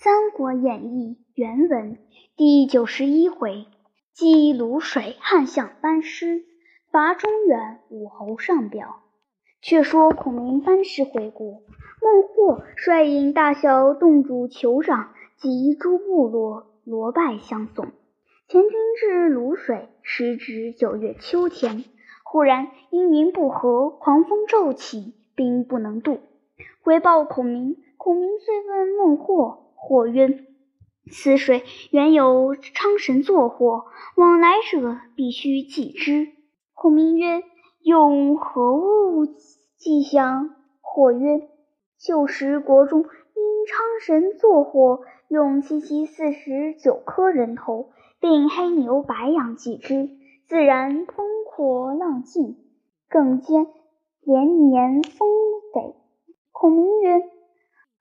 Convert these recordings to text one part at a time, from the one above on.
三国演义》原文第九十一回：击泸水汉相班师，伐中原武侯上表。却说孔明班师回国，孟获率领大小洞主、酋长及诸部落罗拜相送。前军至泸水，时值九月秋天，忽然阴云不和，狂风骤起，兵不能渡。回报孔明，孔明遂问孟获。或曰：“此水原有昌神作祸，往来者必须祭之。”孔明曰：“用何物祭降？”或曰：“旧时国中因昌神作祸，用七七四十九颗人头，并黑牛白羊祭之，自然风火浪静，更兼连年丰肥。”孔明曰。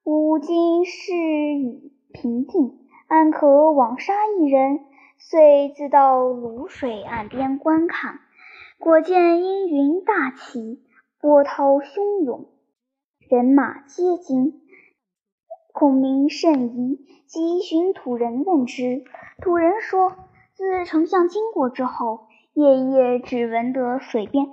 吾今事已平定，安可枉杀一人？遂自到泸水岸边观看，果见阴云大起，波涛汹涌，人马皆惊。孔明甚疑，即寻土人问之。土人说：自丞相经过之后，夜夜只闻得水边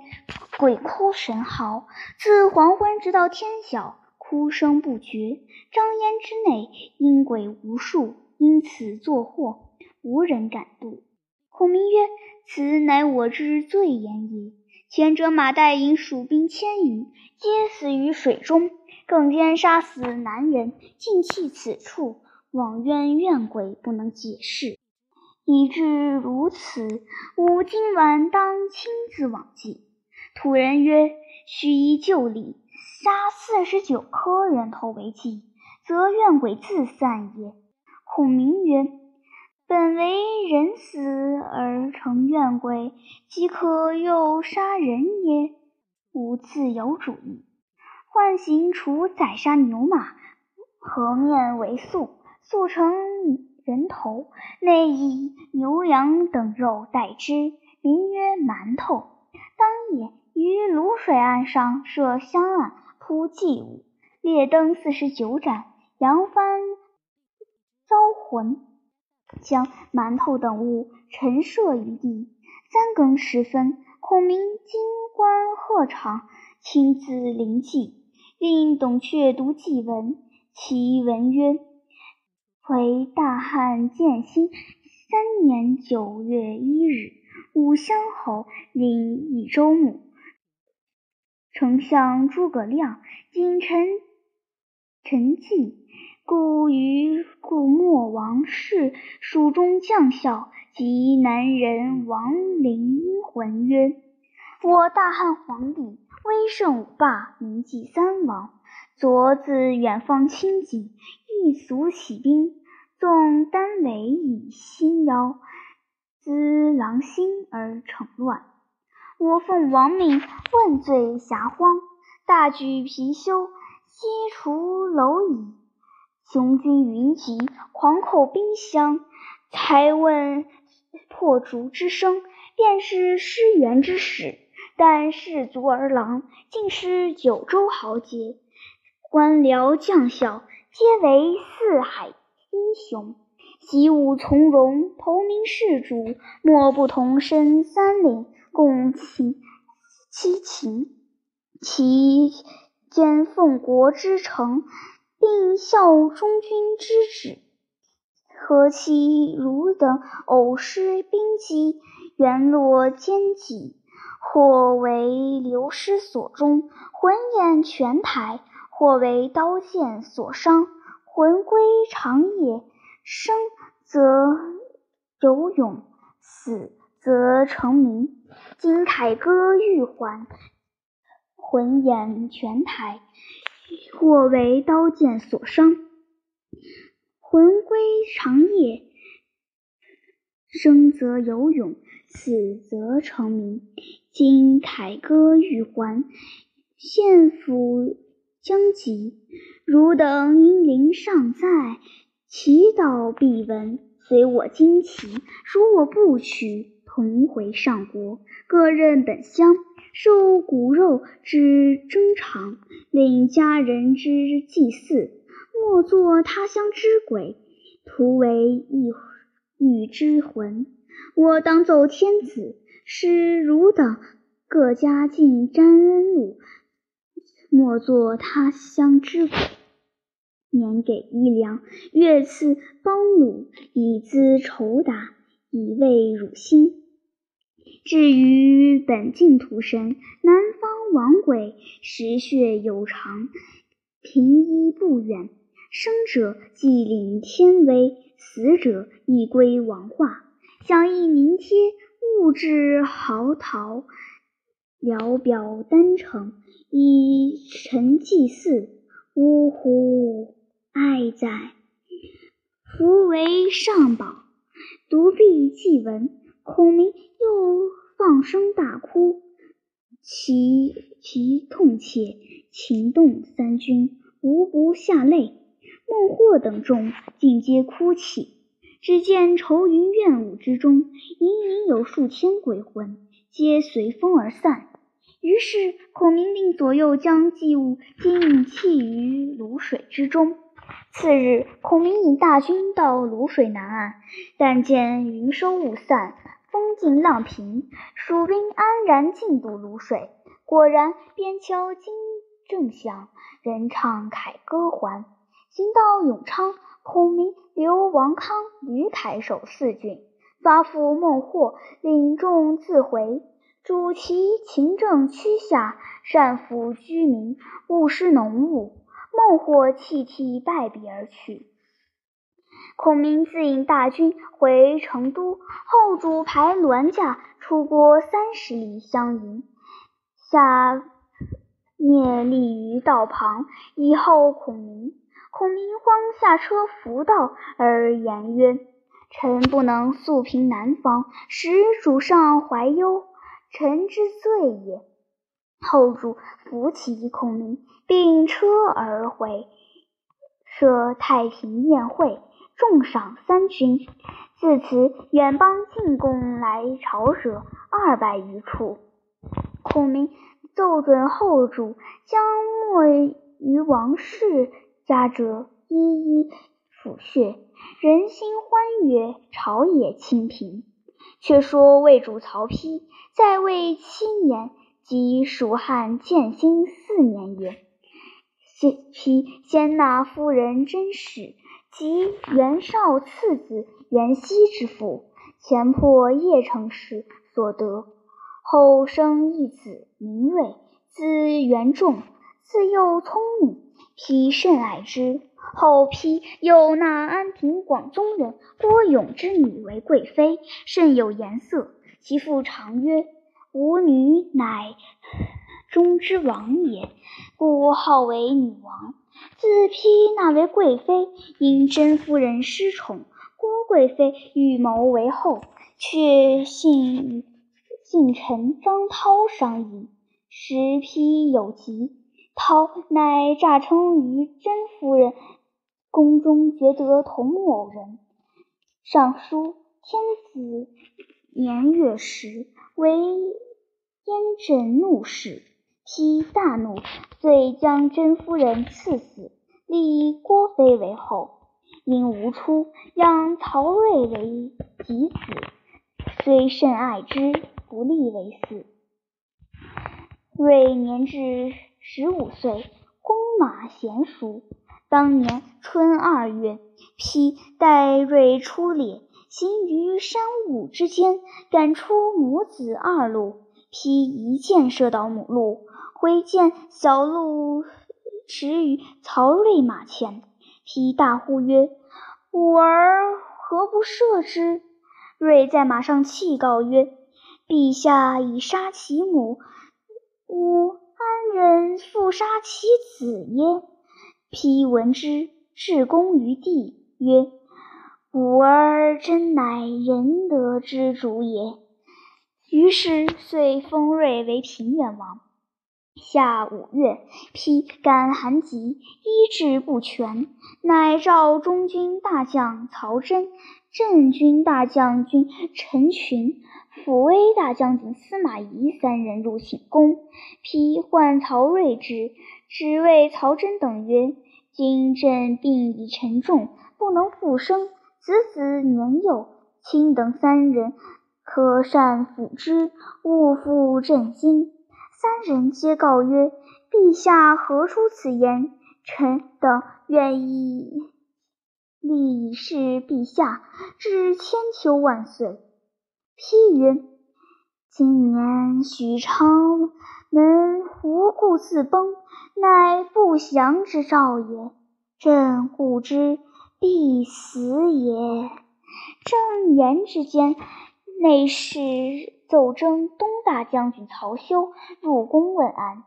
鬼哭神嚎，自黄昏直到天晓。哭声不绝，张烟之内阴鬼无数，因此作祸，无人敢渡。孔明曰：“此乃我之罪言也。前者马岱引蜀兵千余，皆死于水中，更兼杀死男人，尽弃此处，枉冤怨鬼不能解释。以至如此，吾今晚当亲自往祭。”土人曰：“须依旧礼。”杀四十九颗人头为祭，则怨鬼自散也。孔明曰：“本为人死而成怨鬼，岂可又杀人耶？吾自有主意。唤醒除宰杀牛马，和面为素，素成人头，内以牛羊等肉代之，名曰馒头。当夜于卤水岸上设香案。”铺祭物，列灯四十九盏，扬帆招魂，将馒头等物陈设于地。三更时分，孔明金冠鹤氅，亲自临祭，令董雀读祭文。其文曰：“为大汉建兴三年九月一日，武乡侯领益州牧。”丞相诸葛亮谨陈陈纪，故于故莫王氏蜀中将校及南人王陵魂曰：“我大汉皇帝威盛武霸，名祭三王。昨自远方亲近，欲卒起兵，纵丹尾以心邀，滋狼心而成乱。”我奉王命，问罪遐荒，大举貔貅，西除蝼蚁，雄军云集，狂叩兵相。才闻破竹之声，便是失援之始。但士卒儿郎，尽是九州豪杰，官僚将校，皆为四海英雄，习武从容，投名士主，莫不同身三领。共情七情，其间奉国之诚，并效忠君之旨。何其汝等偶失兵机，原落奸计，或为流失所终，魂掩泉台；或为刀剑所伤，魂归长野。生则有勇，死则成名。今凯歌玉环，魂掩泉台；或为刀剑所伤，魂归长夜。生则有勇，死则成名。今凯歌玉环，献俘将及，汝等英灵尚在，祈祷必闻。随我旌旗，如我不取。同回上国，各任本乡，受骨肉之征偿，领家人之祭祀。莫作他乡之鬼，徒为一欲之魂。我当奏天子，使汝等各家尽沾恩禄，莫作他乡之鬼。年给衣粮，月赐帮虏，以资酬答，以慰汝心。至于本净土神，南方王鬼，食血有常，平衣不远。生者既领天威，死者亦归王化。讲义名贴，物质豪陶，聊表丹城，以陈祭祀。呜呼！哀哉！福为上宝，独臂既闻，孔明又放声大哭，其其痛切，情动三军，无不下泪。孟获等众尽皆哭泣。只见愁云怨雾之中，隐隐有数千鬼魂，皆随风而散。于是孔明令左右将祭物尽弃于泸水之中。次日，孔明引大军到泸水南岸，但见云收雾散，风静浪平，蜀兵安然进渡泸水。果然，边敲金正响，人唱凯歌还。行到永昌。孔明、刘王康、吕凯守四郡，发付孟获领众自回，主其勤政区下，善抚居民，勿施农务。孟获泣涕拜别而去。孔明自引大军回成都，后主排銮驾出郭三十里相迎，下聂立于道旁，以候孔明。孔明慌下车扶道，而言曰：“臣不能速平南方，使主上怀忧，臣之罪也。”后主扶起孔明，并车而回，设太平宴会，重赏三军。自此，远邦进贡来朝者二百余处。孔明奏准后主将没于王室。家者一一抚恤，人心欢悦，朝野清平。却说魏主曹丕在位七年，即蜀汉建兴四年也。先丕先纳夫人甄氏及袁绍次子袁熙之父，前破邺城时所得，后生一子名睿，字元仲，自幼聪明。丕甚爱之，后丕又纳安平广宗人郭勇之女为贵妃，甚有颜色。其父常曰：“吾女乃中之王也，故号为女王。”自丕那为贵妃，因甄夫人失宠，郭贵妃预谋为后，却信与近臣张涛商议，使丕有疾。涛乃诈称于甄夫人宫中，觉得同某人。上书天子年月时，为燕震怒视，丕大怒，遂将甄夫人赐死，立郭妃为后。因无出，养曹睿为嫡子，虽甚爱之，不立为嗣。睿年至。十五岁，弓马娴熟。当年春二月，丕带瑞出猎，行于山雾之间，赶出母子二鹿。丕一箭射到母鹿，挥剑，小鹿驰于曹睿马前。丕大呼曰：“吾儿何不射之？”睿在马上泣告曰：“陛下已杀其母，吾。”安忍复杀其子耶？丕闻之，至公于地，曰：“吾儿真乃仁德之主也。”于是遂封睿为平原王。夏五月，丕感寒疾，医治不全，乃召中军大将曹真、镇军大将军陈群。抚威大将军司马懿三人入寝宫，丕唤曹睿之，只谓曹真等曰：“今朕病已沉重，不能复生。子子年幼，卿等三人可善抚之，勿负朕心。”三人皆告曰：“陛下何出此言？臣等愿意立誓陛下，至千秋万岁。”批曰：“今年许昌门无故自崩，乃不祥之兆也。朕故知必死也。”正言之间，内侍奏征东大将军曹休入宫问安。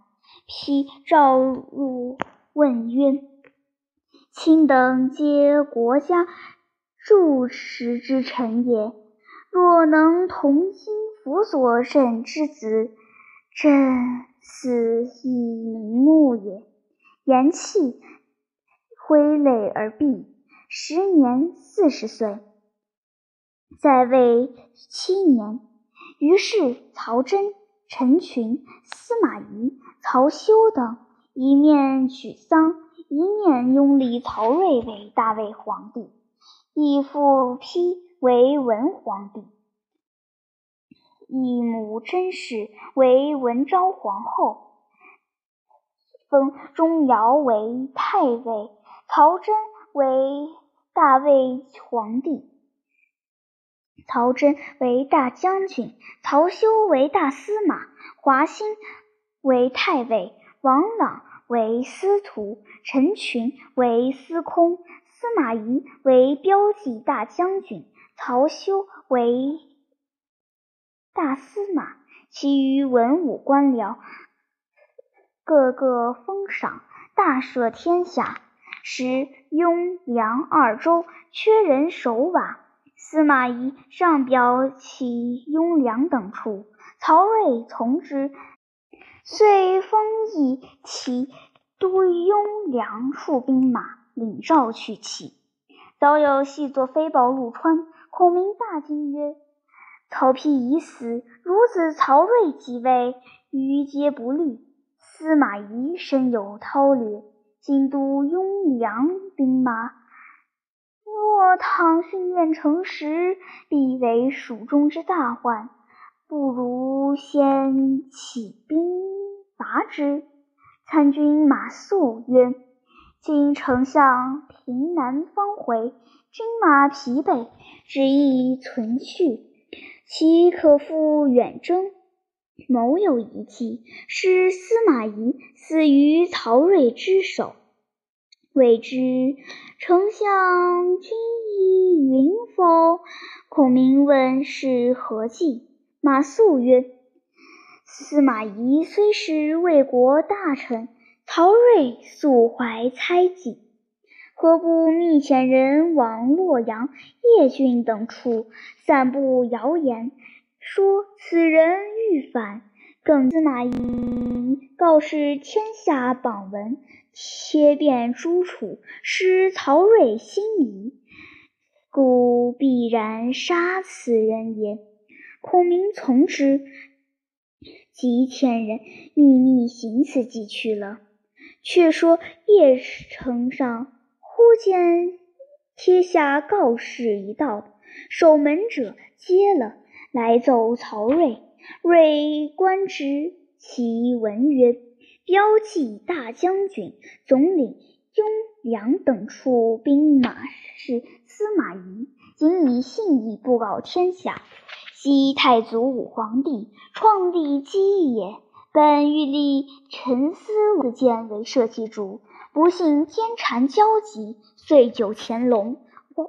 批召入问曰：“卿等皆国家柱石之臣也。”若能同心辅佐朕之子，朕死亦瞑目也。言讫，挥泪而毕。时年四十岁，在位七年。于是曹真、陈群、司马懿、曹休等一面举丧，一面拥立曹睿为大魏皇帝，以父丕。为文皇帝，义母甄氏为文昭皇后，封钟繇为太尉，曹真为大魏皇帝，曹真为大将军，曹休为大司马，华歆为太尉，王朗为司徒，陈群为司空，司马懿为骠骑大将军。曹休为大司马，其余文武官僚个个封赏，大赦天下。时雍凉二州缺人守瓦，司马懿上表起雍凉等处，曹睿从之，遂封邑其都雍凉数兵马，领诏去其。早有细作飞报入川。孔明大惊曰：“曹丕已死，孺子曹睿即位，余皆不虑。司马懿深有韬略，今都雍凉兵马，若倘训练成时，必为蜀中之大患。不如先起兵伐之。”参军马谡曰：“今丞相平南方回。”军马疲惫，只意存续，岂可复远征？谋有一计，使司马懿死于曹睿之手。未知丞相君意云否？孔明问是何计？马谡曰：“司马懿虽是魏国大臣，曹睿素怀猜忌。”何不密遣人往洛阳、邺郡等处散布谣言，说此人欲反？更司马懿告示天下榜文，贴遍诸楚，使曹睿心疑，故必然杀此人也。孔明从之，即遣人秘密行此计去了。却说邺城上。忽见贴下告示一道，守门者接了，来奏曹睿。睿观之，其文曰：“骠骑大将军，总领雍凉等处兵马是司马懿，仅以信义布告天下。昔太祖武皇帝创立基业，本欲立陈思子建为社稷主。”不幸奸谗交集，遂酒乾隆。皇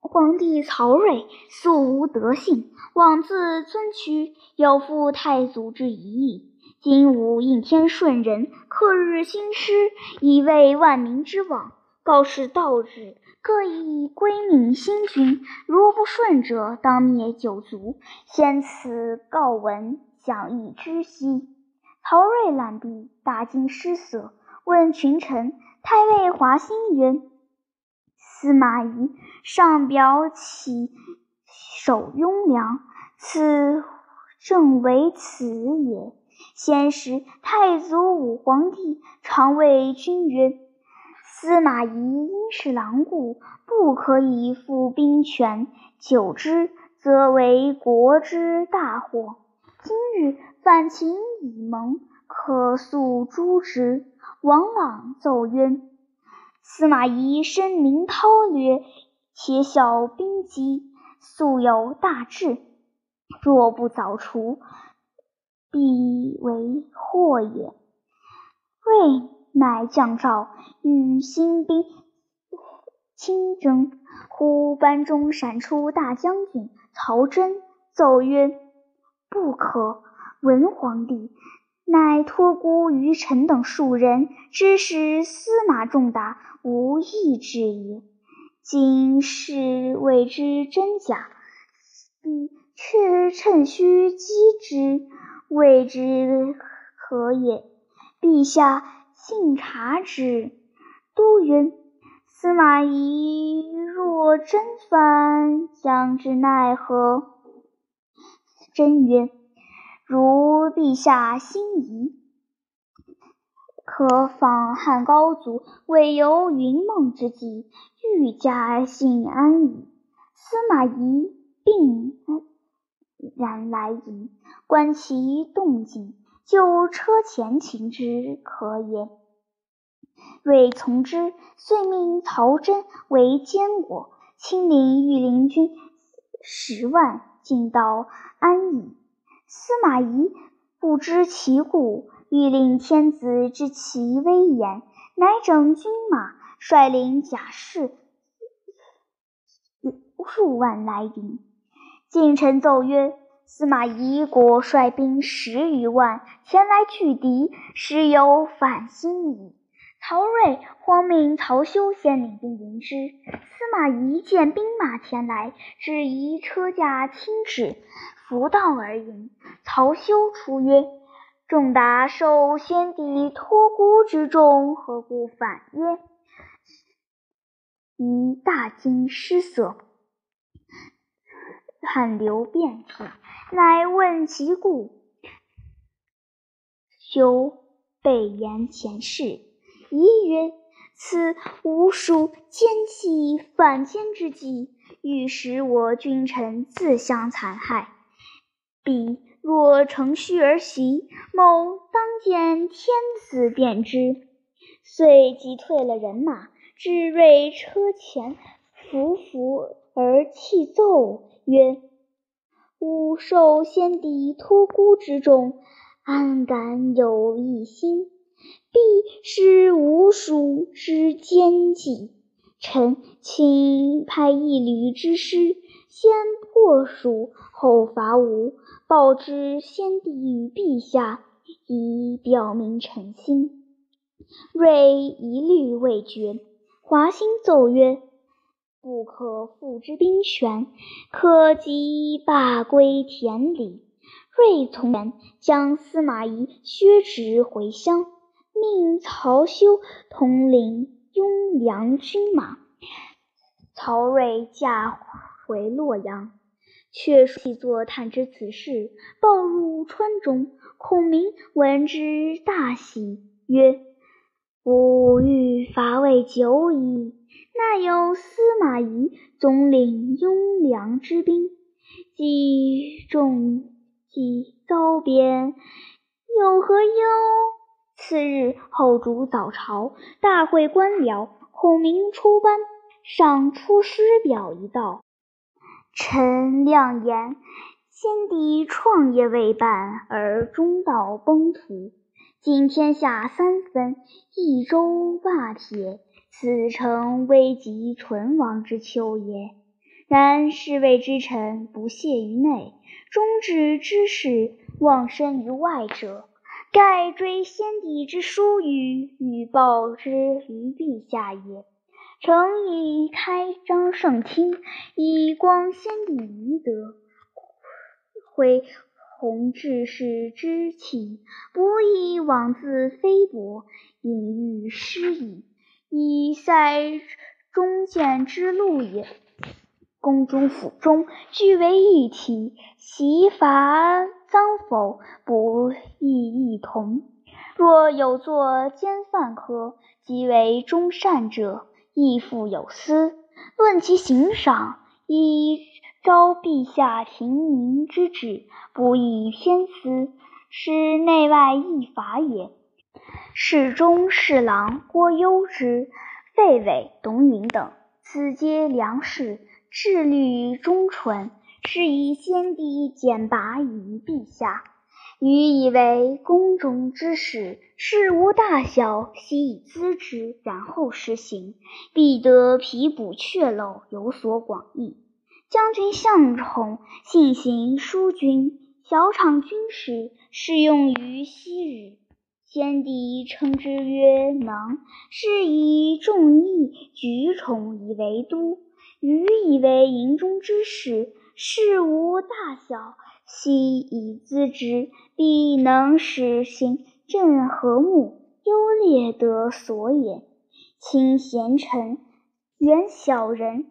皇帝曹睿素无德性，妄自尊屈，有负太祖之遗意。今吾应天顺人，克日兴师，以为万民之望。告示道日，各以归命新君。如不顺者，当灭九族。先此告文，想以知悉。曹睿览毕，大惊失色。问群臣，太尉华歆曰：“司马懿上表启守雍凉，此正为此也。先时太祖武皇帝常谓君曰：‘司马懿因是狼顾，不可以复兵权，久之则为国之大祸。今日反秦以盟，可速诛之。王朗奏曰：“司马懿深明韬略，且晓兵机，素有大志。若不早除，必为祸也。”魏乃将诏与新兵亲征，忽班中闪出大将军曹真，奏曰：“不可！文皇帝乃托孤于臣等数人，知使司马仲达无义之也。今是未知真假，必却趁虚击之，未知何也。陛下信察之。”都云：“司马懿若真犯，将之奈何？”真曰：“如陛下心疑，可访汉高祖未游云梦之际，欲加信安矣。”司马懿病然来迎，观其动静，就车前擒之，可也。睿从之，遂命曹真为监国，亲领御林军十万，进到安邑。司马懿不知其故，欲令天子知其威严，乃整军马，率领甲士数万来迎。近臣奏曰：“司马懿果率兵十余万前来拒敌，实有反心矣。”曹睿慌命曹休先领兵迎之。司马懿见兵马前来，只疑车驾轻止，扶道而迎。曹休出曰：“仲达受先帝托孤之重，何故反耶？”宜大惊失色，汗流遍体，乃问其故。休备言前事。疑曰：“此吴蜀奸计反间之计，欲使我君臣自相残害。彼若乘虚而袭，某当见天子便知。”遂急退了人马，至睿车前，伏伏而泣奏曰：“吾受先帝托孤之重，安敢有异心？”必是吴蜀之奸计，臣请派一旅之师，先破蜀，后伐吴，报之先帝与陛下，以表明臣心。睿一虑未决，华歆奏曰：“不可复之兵权，可即罢归田里。”睿从言，将司马懿削职回乡。命曹休统领雍凉军马，曹睿驾回洛阳，却细作探知此事，报入川中。孔明闻之大喜，曰：“吾欲伐魏久矣，那有司马懿总领雍凉之兵？既众既遭贬，有何忧？”次日，后主早朝，大会官僚。孔明出班，上出师表一道：“臣亮言，先帝创业未半，而中道崩殂。今天下三分，益州霸铁，此诚危急存亡之秋也。然侍卫之臣不懈于内，忠志之士忘身于外者。”盖追先帝之殊语，欲报之于陛下也。诚以开张圣听，以光先帝遗德，恢弘志士之气，不亦妄自菲薄，引喻失矣，以塞忠谏之路也。宫中府中，俱为一体，刑罚赃否，不亦异同？若有作奸犯科，即为忠善者，亦复有司。论其行赏，以昭陛下平民之旨，不以偏私，是内外异法也。侍中、侍郎郭攸之、费伟、董允等，此皆良士，志虑忠纯，是以先帝简拔于陛下。予以为宫中之事，事无大小，悉以咨之，然后施行，必得皮补阙漏，有所广益。将军向宠性行疏君，小场军事，适用于昔日。先帝称之曰能，是以众议举宠以为都。予以为营中之事，事无大小。悉以咨之，必能使行政和睦，优劣得所也。亲贤臣，远小人，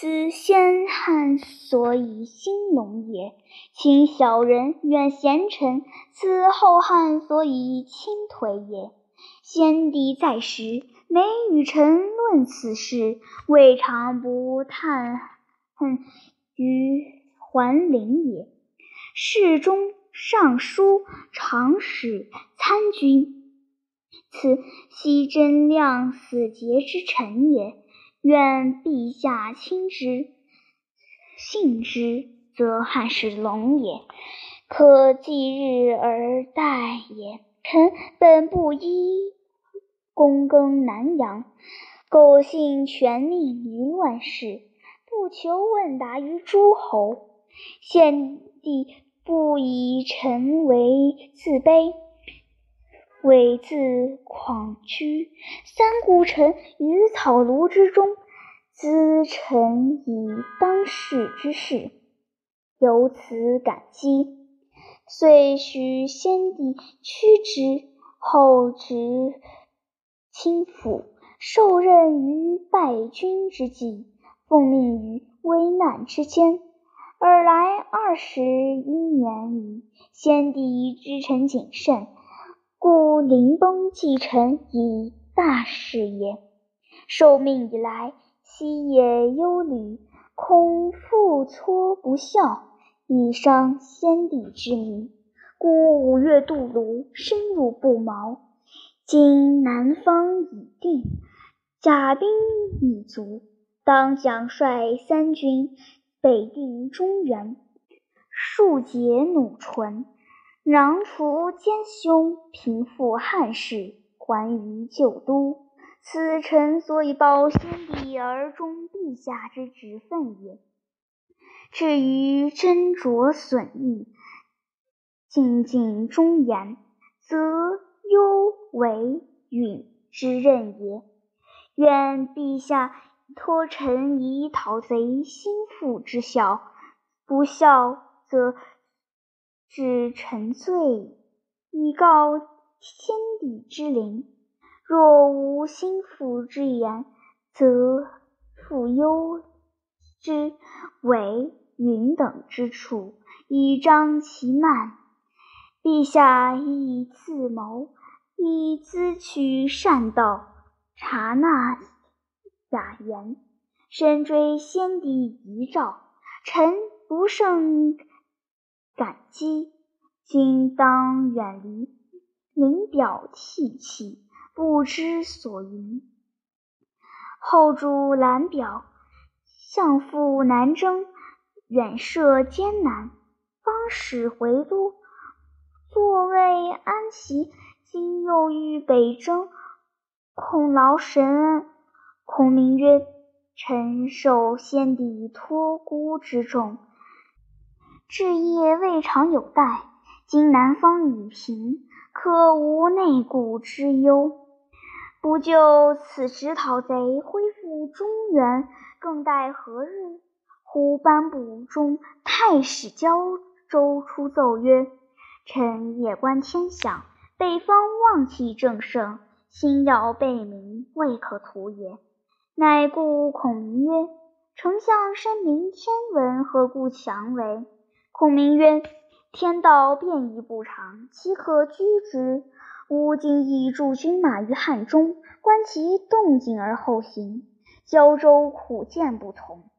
此先汉所以兴隆也；亲小人，远贤臣，此后汉所以倾颓也。先帝在时，每与臣论此事，未尝不叹恨于桓灵也。侍中、尚书、长史、参军，此悉贞良死节之臣也。愿陛下亲之，信之，则汉室隆也，可继日而待也。臣本不依躬耕南阳，苟信权命于乱世，不求问答于诸侯。献帝。不以臣为自卑，猥自旷居。三顾臣于草庐之中，咨臣以当世之事，由此感激。遂许先帝屈之，后执轻抚，受任于败军之际，奉命于危难之间。尔来二十一年矣，先帝知臣谨慎，故临崩寄臣以大事也。受命以来，昔也忧虑，恐复搓不效，以伤先帝之名，故五月渡泸，深入不毛。今南方已定，甲兵已足，当奖率三军。北定中原，庶解弩唇，攘除奸凶，平复汉室，还于旧都。此臣所以报先帝而忠陛下之职分也。至于斟酌损益，尽尽忠言，则攸为允之任也。愿陛下。托臣以讨贼心腹之效，不效则治臣罪，以告天地之灵。若无心腹之言，则复忧之为云等之处，以彰其慢。陛下亦自谋，以咨取善道，察纳。雅言，深追先帝遗诏，臣不胜感激。今当远离，临表涕泣，不知所云。后主览表，相赴南征，远涉艰难，方始回都，坐位安席。今又欲北征，恐劳神恩。孔明曰：“臣受先帝托孤之重，志业未尝有怠。今南方已平，可无内顾之忧。不就此时讨贼，恢复中原，更待何日？”忽颁布中太史交州出奏曰：“臣夜观天象，北方旺气正盛，星耀备明，未可图也。”乃故孔明曰：“丞相深明天文，何故强为？”孔明曰：“天道变异不常，岂可居之？吾今亦驻军马于汉中，观其动静而后行。胶州苦谏不从，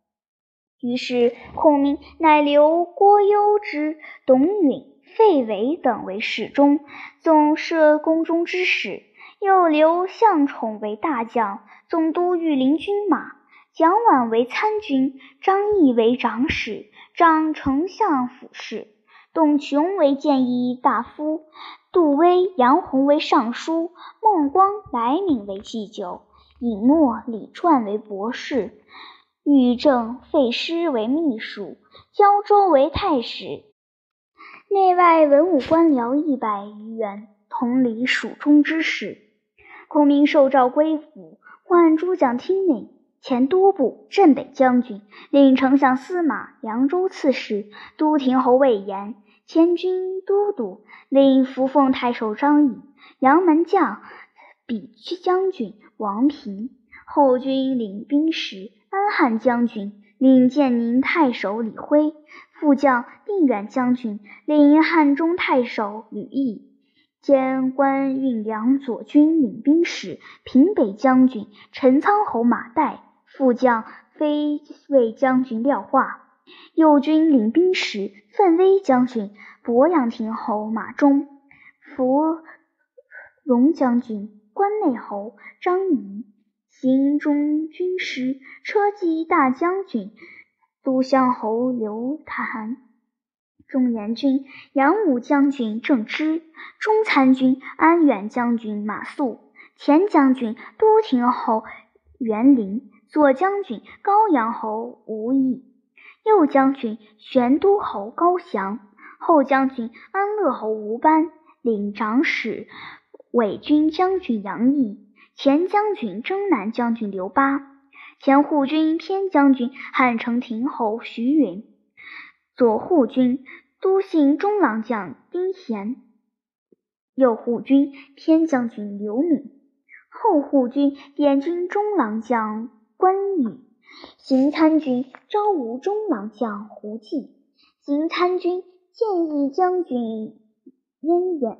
于是孔明乃留郭攸之、董允、费韦等为侍中，总摄宫中之事；又留向宠为大将，总督御林军马；蒋琬为参军，张翼为长史，掌丞相府事。董琼为谏议大夫，杜威、杨洪为尚书，孟光、来敏为祭酒，尹默、李传为博士，玉正、费师为秘书，胶州为太史，内外文武官僚一百余员，同理蜀中之事。孔明受诏归府，唤诸将听令，前都部、镇北将军，令丞相司马、扬州刺史、都亭侯魏延。前军都督令扶凤太守张颖，杨门将比将军王平，后军领兵使安汉将军领建宁太守李辉，副将定远将军领汉中太守吕毅，兼官运粮左军领兵使平北将军陈仓侯马岱，副将飞卫将军廖化。右军领兵使奋威将军、博阳亭侯马忠，伏龙将军、关内侯张仪，行中军师车骑大将军都乡侯刘谭，中原军杨武将军郑芝，中参军安远将军马谡，前将军都亭侯袁林，左将军高阳侯吴懿。右将军玄都侯高翔，后将军安乐侯吴班，领长史伪军将军杨毅，前将军征南将军刘巴，前护军偏将军汉城亭侯徐允，左护军都信中郎将丁贤，右护军偏将军刘敏，后护军点军中郎将关羽。行参军招吴中郎将胡济，行参军建议将军燕远，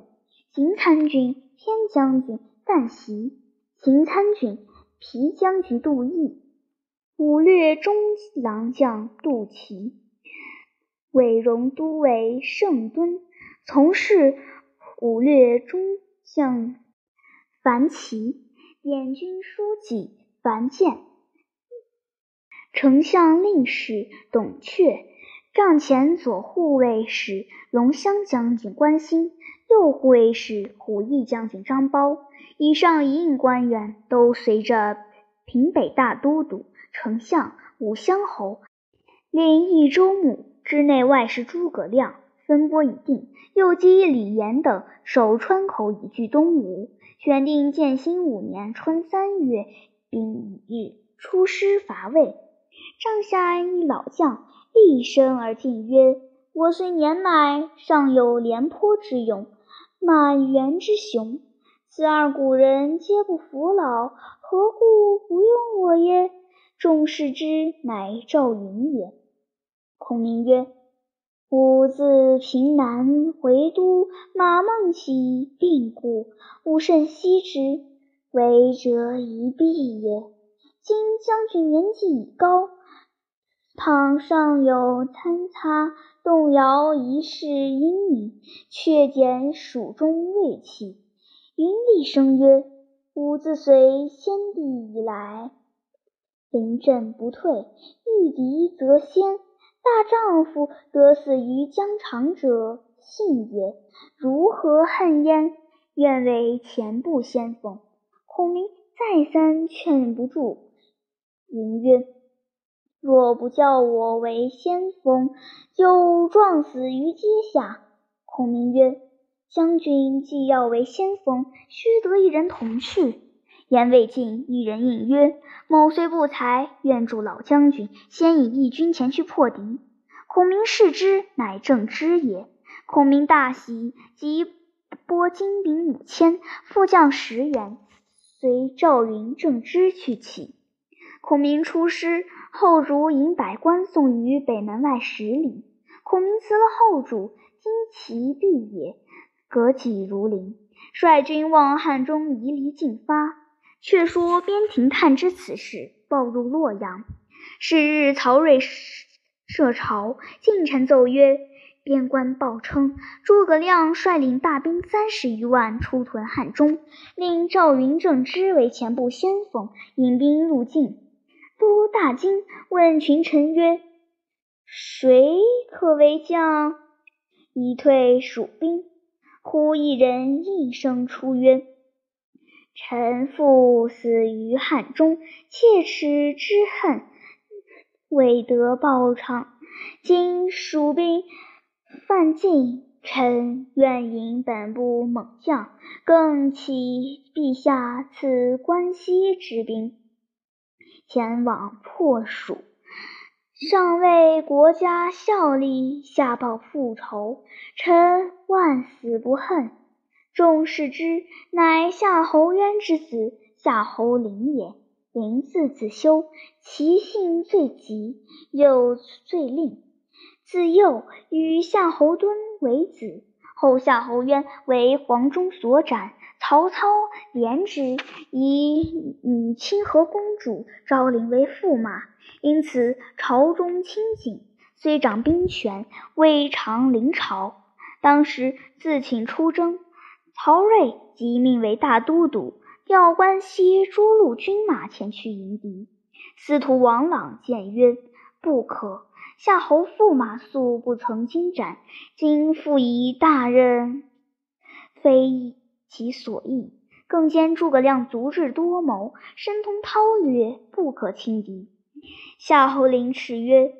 行参军偏将军范袭，行参军皮将军杜毅，武略中郎将杜琦，委荣都尉盛敦，从事武略中将樊琦，点军书记樊建。丞相令史董阙，帐前左护卫使龙骧将军关兴，右护卫使虎翼将军张苞，以上一应官员都随着平北大都督、丞相、武乡侯，令益州牧之内外侍诸葛亮分拨已定，又击李严等守川口以拒东吴。选定建兴五年春三月丙寅日出师伐魏。帐下一老将厉声而进曰：“我虽年迈，尚有廉颇之勇，满园之雄。此二古人皆不服老，何故不用我耶？”众视之，乃赵云也。孔明曰：“吾自平南回都，马孟起病故，吾甚惜之，为者一臂也。今将军年纪已高。”倘尚有参差动摇一世英名，却减蜀中锐气。云厉声曰：“吾自随先帝以来，临阵不退，遇敌则先。大丈夫得死于疆场者，信也。如何恨焉？愿为前部先锋。”孔明再三劝不住，云曰。若不叫我为先锋，就撞死于阶下。孔明曰：“将军既要为先锋，须得一人同去。”言未尽，一人应曰：“某虽不才，愿助老将军先引义军前去破敌。”孔明视之，乃正之也。孔明大喜，即拨精兵五千，副将十员，随赵云、郑芝去起。孔明出师。后主引百官送于北门外十里。孔明辞了后主，旌旗蔽野，革戟如林。率军往汉中夷陵进发。却说边庭探知此事，报入洛阳。是日，曹睿设朝，进臣奏曰：“边关报称，诸葛亮率领大兵三十余万出屯汉中，令赵云、郑芝为前部先锋，引兵入境。都大惊，问群臣曰：‘谁可为将？’以退蜀兵。忽一人应声出曰：‘臣父死于汉中，切齿之恨，未得报偿。今蜀兵犯境，臣愿引本部猛将，更启陛下赐关西之兵，前往破蜀。’”上为国家效力，下报复仇，臣万死不恨。众视之，乃夏侯渊之子夏侯陵也。陵字子修，其性最急，又最吝。自幼与夏侯惇为子，后夏侯渊为黄忠所斩，曹操言之，以女清河公主昭陵为驸马。因此，朝中清静，虽掌兵权，未尝临朝。当时自请出征，曹睿即命为大都督，调关西诸路军马前去迎敌。司徒王朗谏曰：“不可，夏侯驸马素不曾经战，今复以大任，非其所宜。更兼诸葛亮足智多谋，深通韬略，不可轻敌。”夏侯陵叱曰：“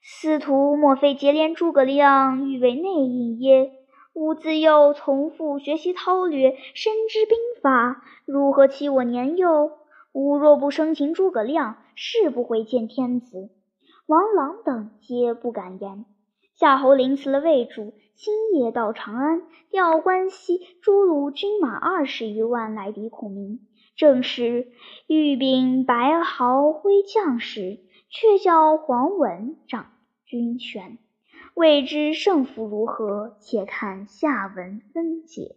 司徒莫非结连诸葛亮，欲为内应耶？吾自幼从父学习韬略，深知兵法，如何欺我年幼？吾若不生擒诸葛亮，誓不回见天子。”王朗等皆不敢言。夏侯陵辞了魏主，今夜到长安，调关西诸路军马二十余万来敌孔明。正是玉柄白毫挥将时。却叫黄文掌军权，未知胜负如何？且看下文分解。